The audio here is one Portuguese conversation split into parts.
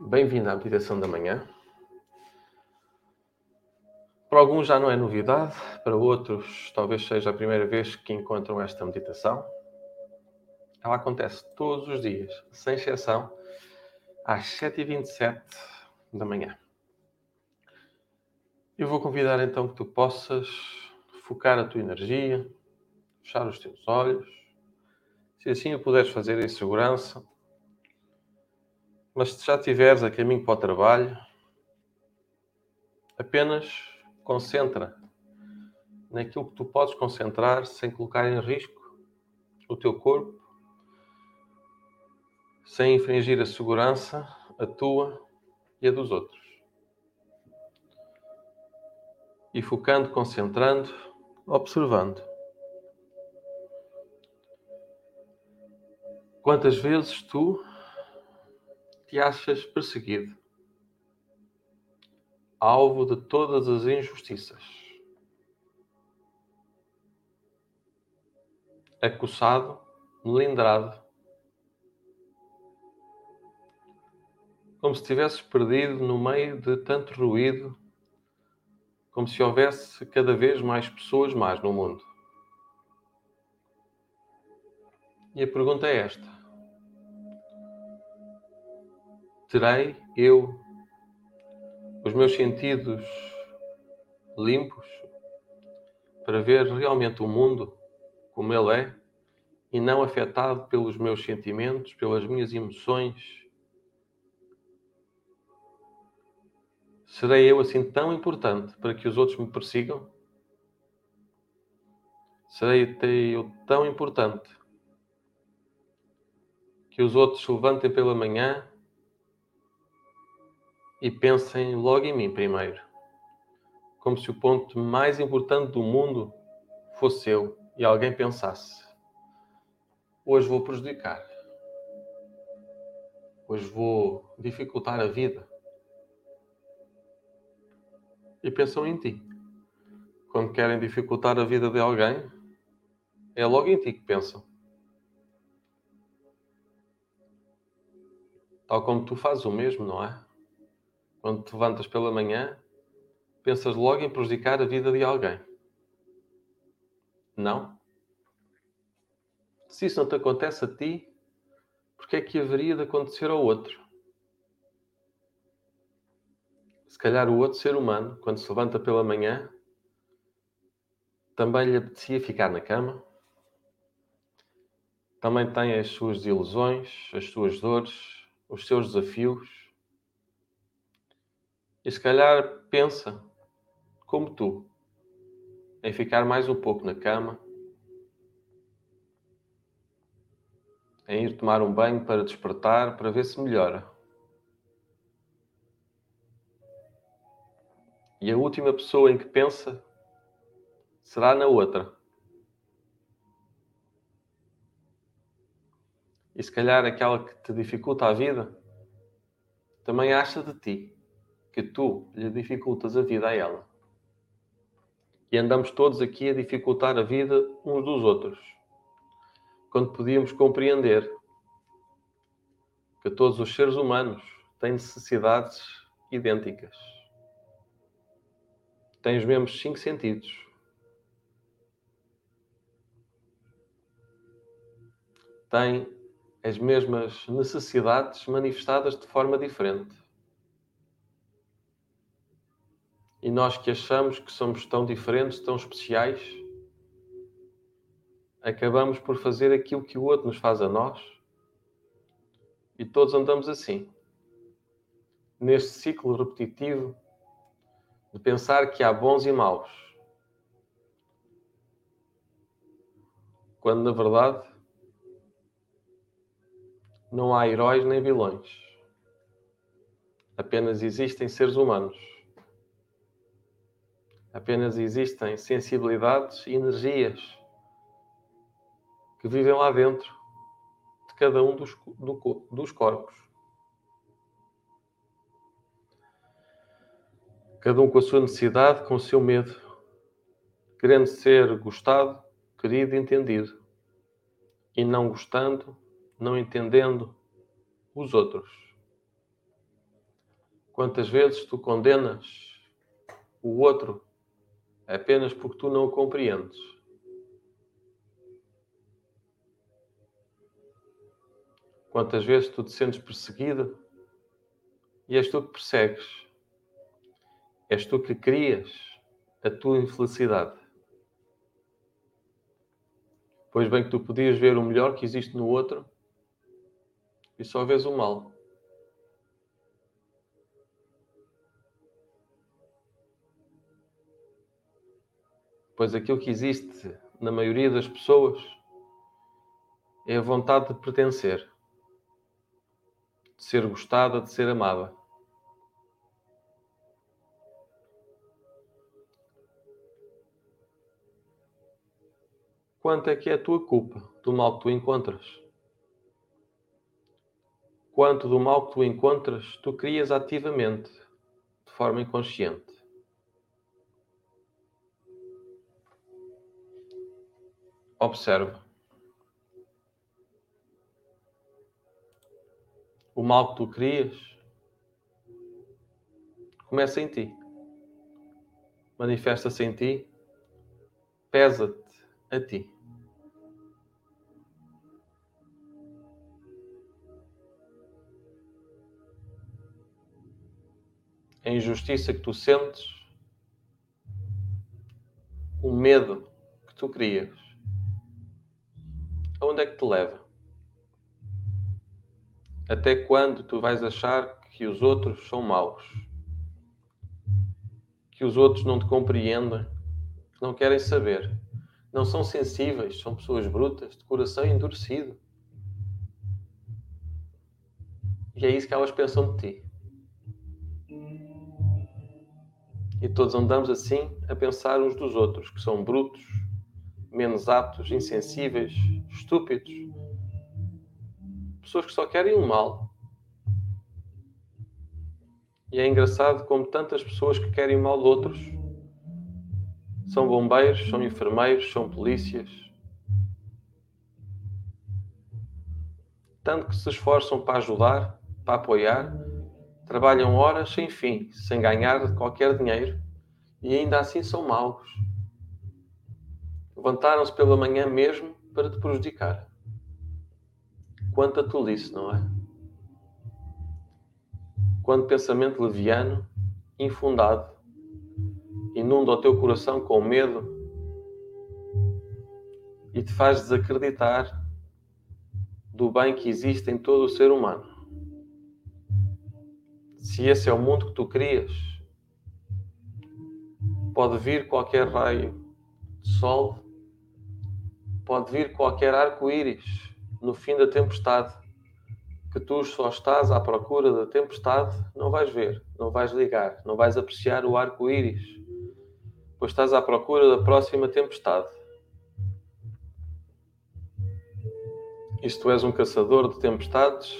Bem-vindo à meditação da manhã. Para alguns já não é novidade, para outros talvez seja a primeira vez que encontram esta meditação. Ela acontece todos os dias, sem exceção, às 7h27 da manhã. Eu vou convidar então que tu possas focar a tua energia, fechar os teus olhos. Se assim o puderes fazer em segurança, mas se já estiveres a caminho para o trabalho, apenas concentra naquilo que tu podes concentrar sem colocar em risco o teu corpo, sem infringir a segurança, a tua e a dos outros. E focando, concentrando, observando. Quantas vezes tu te achas perseguido, alvo de todas as injustiças, acossado, melindrado, como se estivesses perdido no meio de tanto ruído, como se houvesse cada vez mais pessoas más no mundo. E a pergunta é esta terei eu os meus sentidos limpos para ver realmente o mundo como ele é e não afetado pelos meus sentimentos, pelas minhas emoções. Serei eu assim tão importante para que os outros me persigam? Serei eu tão importante que os outros se levantem pela manhã e pensem logo em mim primeiro, como se o ponto mais importante do mundo fosse eu e alguém pensasse: hoje vou prejudicar, hoje vou dificultar a vida. E pensam em ti. Quando querem dificultar a vida de alguém, é logo em ti que pensam. Tal como tu fazes o mesmo, não é? Quando te levantas pela manhã, pensas logo em prejudicar a vida de alguém. Não? Se isso não te acontece a ti, porque é que haveria de acontecer ao outro? Se calhar o outro ser humano, quando se levanta pela manhã, também lhe apetecia ficar na cama, também tem as suas ilusões, as suas dores, os seus desafios, e se calhar pensa, como tu, em ficar mais um pouco na cama, em ir tomar um banho para despertar, para ver se melhora. E a última pessoa em que pensa será na outra. E se calhar aquela que te dificulta a vida também acha de ti que tu lhe dificultas a vida a ela. E andamos todos aqui a dificultar a vida uns dos outros, quando podíamos compreender que todos os seres humanos têm necessidades idênticas. Têm os mesmos cinco sentidos. Têm as mesmas necessidades manifestadas de forma diferente. E nós que achamos que somos tão diferentes, tão especiais, acabamos por fazer aquilo que o outro nos faz a nós. E todos andamos assim, neste ciclo repetitivo de pensar que há bons e maus. Quando na verdade não há heróis nem vilões. Apenas existem seres humanos Apenas existem sensibilidades e energias que vivem lá dentro de cada um dos, do, dos corpos. Cada um com a sua necessidade, com o seu medo, querendo ser gostado, querido, entendido. E não gostando, não entendendo os outros. Quantas vezes tu condenas o outro apenas porque tu não o compreendes? Quantas vezes tu te sentes perseguido e és tu que persegues? És tu que crias a tua infelicidade. Pois bem que tu podias ver o melhor que existe no outro e só vês o mal. Pois aquilo que existe na maioria das pessoas é a vontade de pertencer, de ser gostada, de ser amada. Quanto é que é a tua culpa do mal que tu encontras? Quanto do mal que tu encontras tu crias ativamente, de forma inconsciente? Observa. O mal que tu crias começa em ti. Manifesta-se em ti, pesa-te a ti. A injustiça que tu sentes, o medo que tu crias, aonde é que te leva? Até quando tu vais achar que os outros são maus? Que os outros não te compreendem? Não querem saber? não são sensíveis, são pessoas brutas, de coração endurecido. E é isso que elas pensam de ti. E todos andamos assim a pensar uns dos outros, que são brutos, menos aptos, insensíveis, estúpidos. Pessoas que só querem o mal. E é engraçado como tantas pessoas que querem o mal de outros são bombeiros, são enfermeiros, são polícias. Tanto que se esforçam para ajudar, para apoiar, trabalham horas sem fim, sem ganhar qualquer dinheiro e ainda assim são maus. Levantaram-se pela manhã mesmo para te prejudicar. Quanta tolice, não é? Quanto pensamento leviano, infundado, inunda o teu coração com medo e te faz desacreditar do bem que existe em todo o ser humano. Se esse é o mundo que tu crias, pode vir qualquer raio de sol, pode vir qualquer arco-íris no fim da tempestade, que tu só estás à procura da tempestade, não vais ver, não vais ligar, não vais apreciar o arco-íris pois estás à procura da próxima tempestade. Tu és um caçador de tempestades,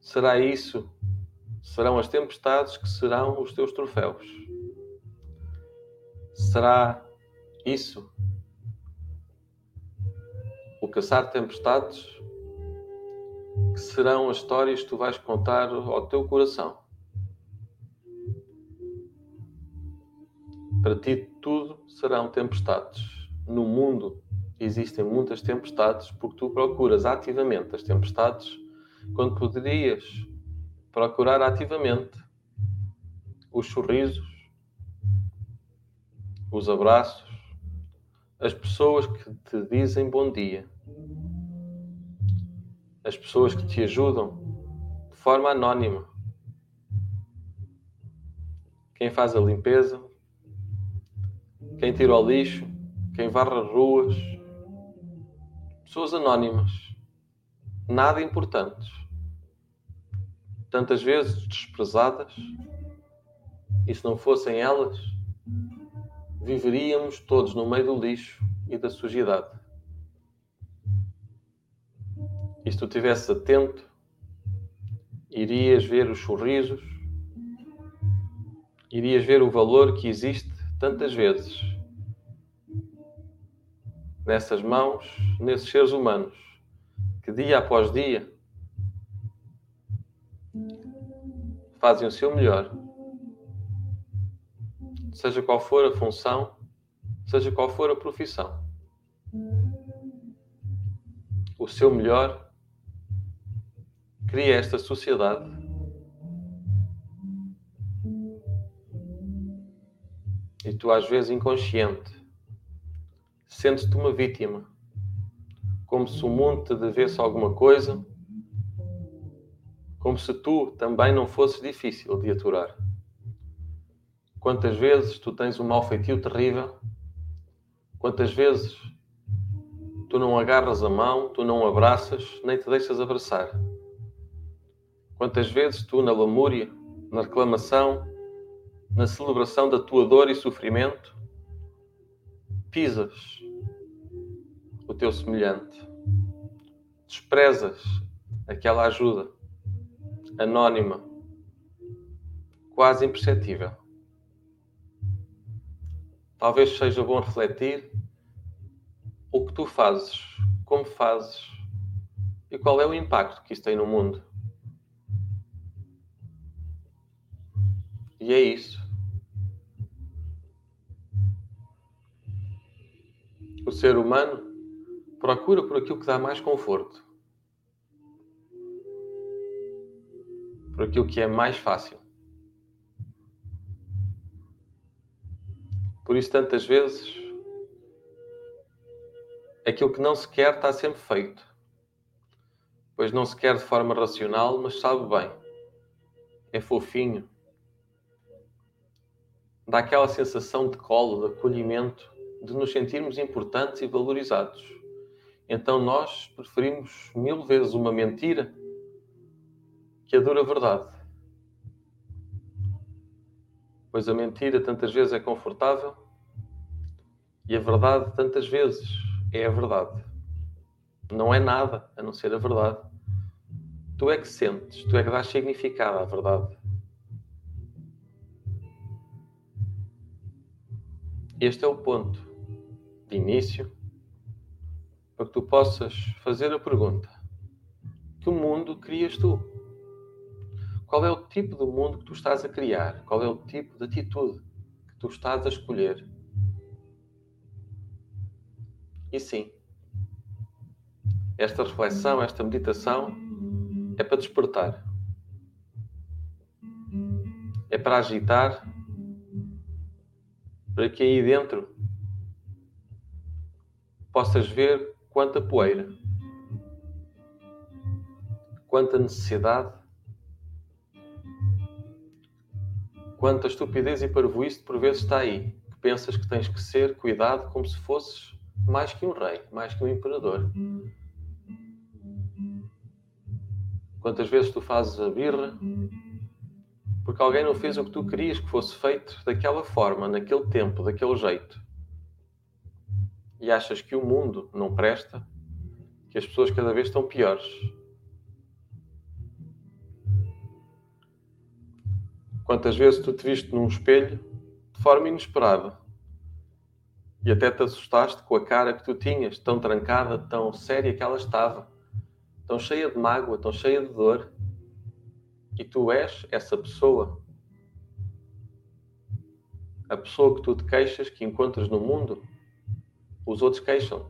será isso, serão as tempestades que serão os teus troféus. Será isso, caçar tempestades, que serão as histórias que tu vais contar ao teu coração. Para ti tudo serão tempestades. No mundo existem muitas tempestades porque tu procuras ativamente as tempestades quando poderias procurar ativamente os sorrisos, os abraços, as pessoas que te dizem bom dia, as pessoas que te ajudam de forma anónima. Quem faz a limpeza, quem tira o lixo, quem varre as ruas. Pessoas anónimas, nada importantes, tantas vezes desprezadas, e se não fossem elas, viveríamos todos no meio do lixo e da sujidade. E se tu estivesses atento, irias ver os sorrisos, irias ver o valor que existe tantas vezes nessas mãos, nesses seres humanos, que dia após dia fazem o seu melhor, seja qual for a função, seja qual for a profissão. O seu melhor cria esta sociedade. E tu, às vezes, inconsciente, sentes-te uma vítima, como se o mundo te devesse alguma coisa como se tu também não fosses difícil de aturar. Quantas vezes tu tens um mau feitio terrível? Quantas vezes tu não agarras a mão, tu não abraças, nem te deixas abraçar? Quantas vezes tu, na lamúria, na reclamação, na celebração da tua dor e sofrimento, pisas o teu semelhante, desprezas aquela ajuda, anónima, quase imperceptível. Talvez seja bom refletir o que tu fazes, como fazes e qual é o impacto que isso tem no mundo. E é isso. O ser humano procura por aquilo que dá mais conforto. por aquilo que é mais fácil. Por isso, tantas vezes, aquilo que não se quer está sempre feito. Pois não se quer de forma racional, mas sabe bem. É fofinho. Dá aquela sensação de colo, de acolhimento, de nos sentirmos importantes e valorizados. Então nós preferimos mil vezes uma mentira que a dura verdade. Pois a mentira tantas vezes é confortável e a verdade tantas vezes é a verdade. Não é nada a não ser a verdade. Tu é que sentes, tu é que dás significado à verdade. Este é o ponto de início para que tu possas fazer a pergunta: que mundo crias tu? Qual é o tipo de mundo que tu estás a criar? Qual é o tipo de atitude que tu estás a escolher? E sim, esta reflexão, esta meditação é para despertar, é para agitar, para que aí dentro possas ver quanta poeira, quanta necessidade Quanta estupidez e parvoíce por vezes está aí, que pensas que tens que ser cuidado como se fosses mais que um rei, mais que um imperador. Quantas vezes tu fazes a birra porque alguém não fez o que tu querias que fosse feito daquela forma, naquele tempo, daquele jeito. E achas que o mundo não presta, que as pessoas cada vez estão piores. Quantas vezes tu te viste num espelho de forma inesperada e até te assustaste com a cara que tu tinhas, tão trancada, tão séria que ela estava, tão cheia de mágoa, tão cheia de dor. E tu és essa pessoa. A pessoa que tu te queixas, que encontras no mundo, os outros queixam,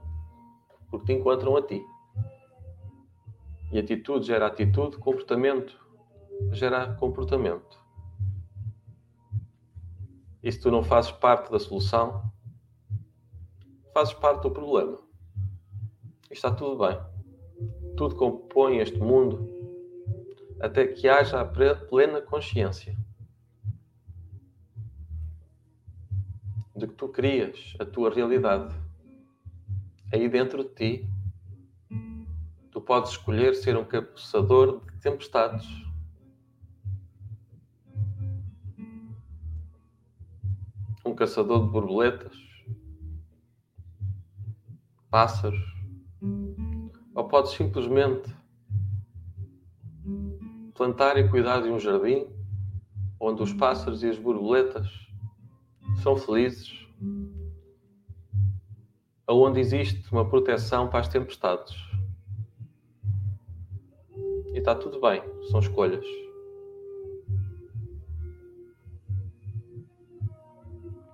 porque te encontram a ti. E atitude gera atitude, comportamento gera comportamento. E se tu não fazes parte da solução, fazes parte do problema. E está tudo bem. Tudo compõe este mundo até que haja a plena consciência de que tu crias a tua realidade. Aí dentro de ti, tu podes escolher ser um caçador de tempestades caçador de borboletas, pássaros, ou podes simplesmente plantar e cuidar de um jardim onde os pássaros e as borboletas são felizes, onde existe uma proteção para as tempestades. E está tudo bem, são escolhas.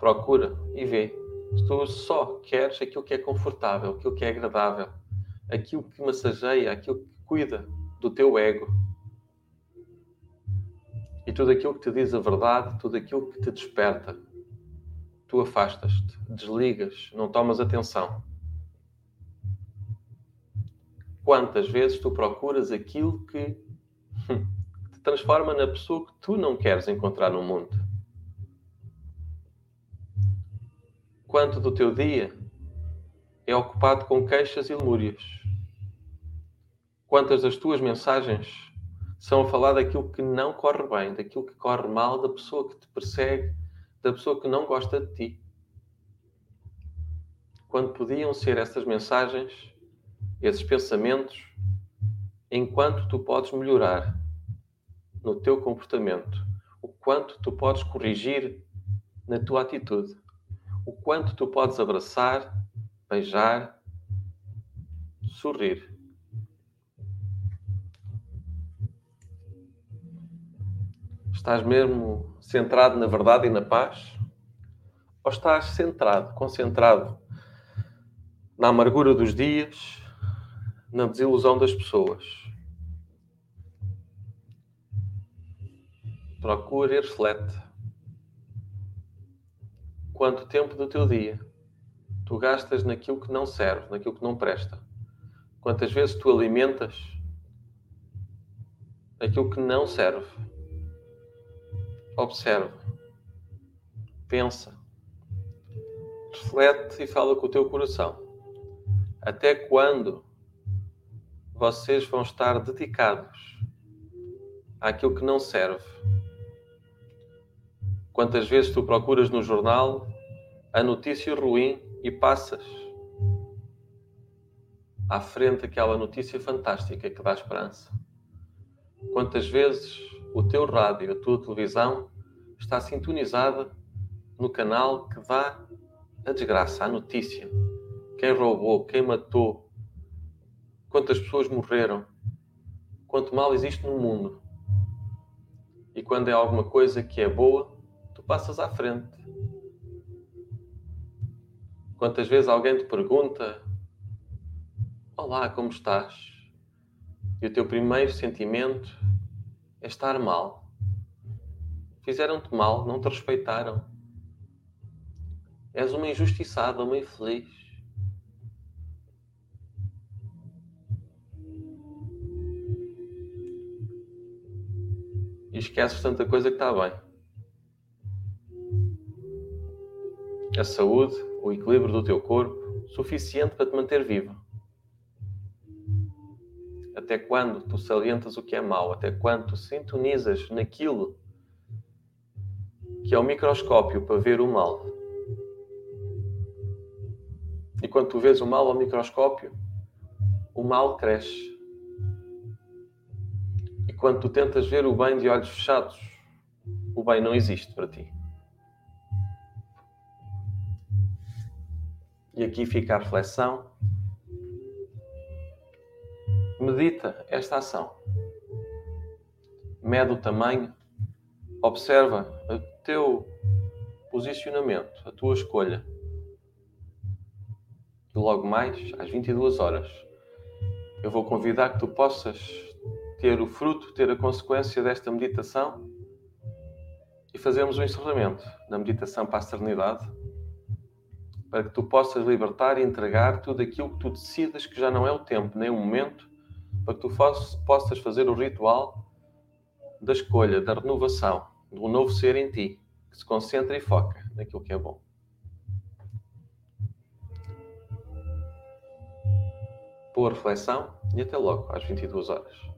Procura e vê. Tu só queres aquilo que é confortável, aquilo que é agradável, aquilo que massageia, aquilo que cuida do teu ego. E tudo aquilo que te diz a verdade, tudo aquilo que te desperta, tu afastas-te, desligas, não tomas atenção. Quantas vezes tu procuras aquilo que te transforma na pessoa que tu não queres encontrar no mundo? Quanto do teu dia é ocupado com queixas e lemúrias? Quantas das tuas mensagens são a falar daquilo que não corre bem, daquilo que corre mal, da pessoa que te persegue, da pessoa que não gosta de ti? Quando podiam ser essas mensagens esses pensamentos enquanto tu podes melhorar no teu comportamento, o quanto tu podes corrigir na tua atitude, quanto tu podes abraçar, beijar, sorrir. Estás mesmo centrado na verdade e na paz? Ou estás centrado, concentrado na amargura dos dias, na desilusão das pessoas. Procura e reflete. Quanto tempo do teu dia tu gastas naquilo que não serve, naquilo que não presta? Quantas vezes tu alimentas aquilo que não serve? Observa, pensa, reflete e fala com o teu coração. Até quando vocês vão estar dedicados àquilo que não serve. Quantas vezes tu procuras no jornal a notícia ruim e passas à frente aquela notícia fantástica que dá esperança? Quantas vezes o teu rádio, a tua televisão está sintonizada no canal que dá a desgraça, a notícia? Quem roubou, quem matou, quantas pessoas morreram, quanto mal existe no mundo. E quando é alguma coisa que é boa, tu passas à frente. Quantas vezes alguém te pergunta: Olá, como estás? E o teu primeiro sentimento é estar mal. Fizeram-te mal, não te respeitaram. És uma injustiçada, uma infeliz. esqueces tanta coisa que está bem. A saúde, o equilíbrio do teu corpo, suficiente para te manter vivo. Até quando tu salientas o que é mau? Até quando tu sintonizas naquilo que é o microscópio para ver o mal? E quando tu vês o mal ao microscópio, o mal cresce. Quando tu tentas ver o bem de olhos fechados, o bem não existe para ti. E aqui fica a reflexão. Medita esta ação. Mede o tamanho. Observa o teu posicionamento, a tua escolha. E logo mais, às 22 horas, eu vou convidar que tu possas ter o fruto, ter a consequência desta meditação e fazemos o encerramento da meditação para a eternidade, para que tu possas libertar e entregar tudo aquilo que tu decidas que já não é o tempo nem o momento, para que tu possas fazer o ritual da escolha, da renovação, do novo ser em ti, que se concentra e foca naquilo que é bom. Boa reflexão e até logo às 22 horas.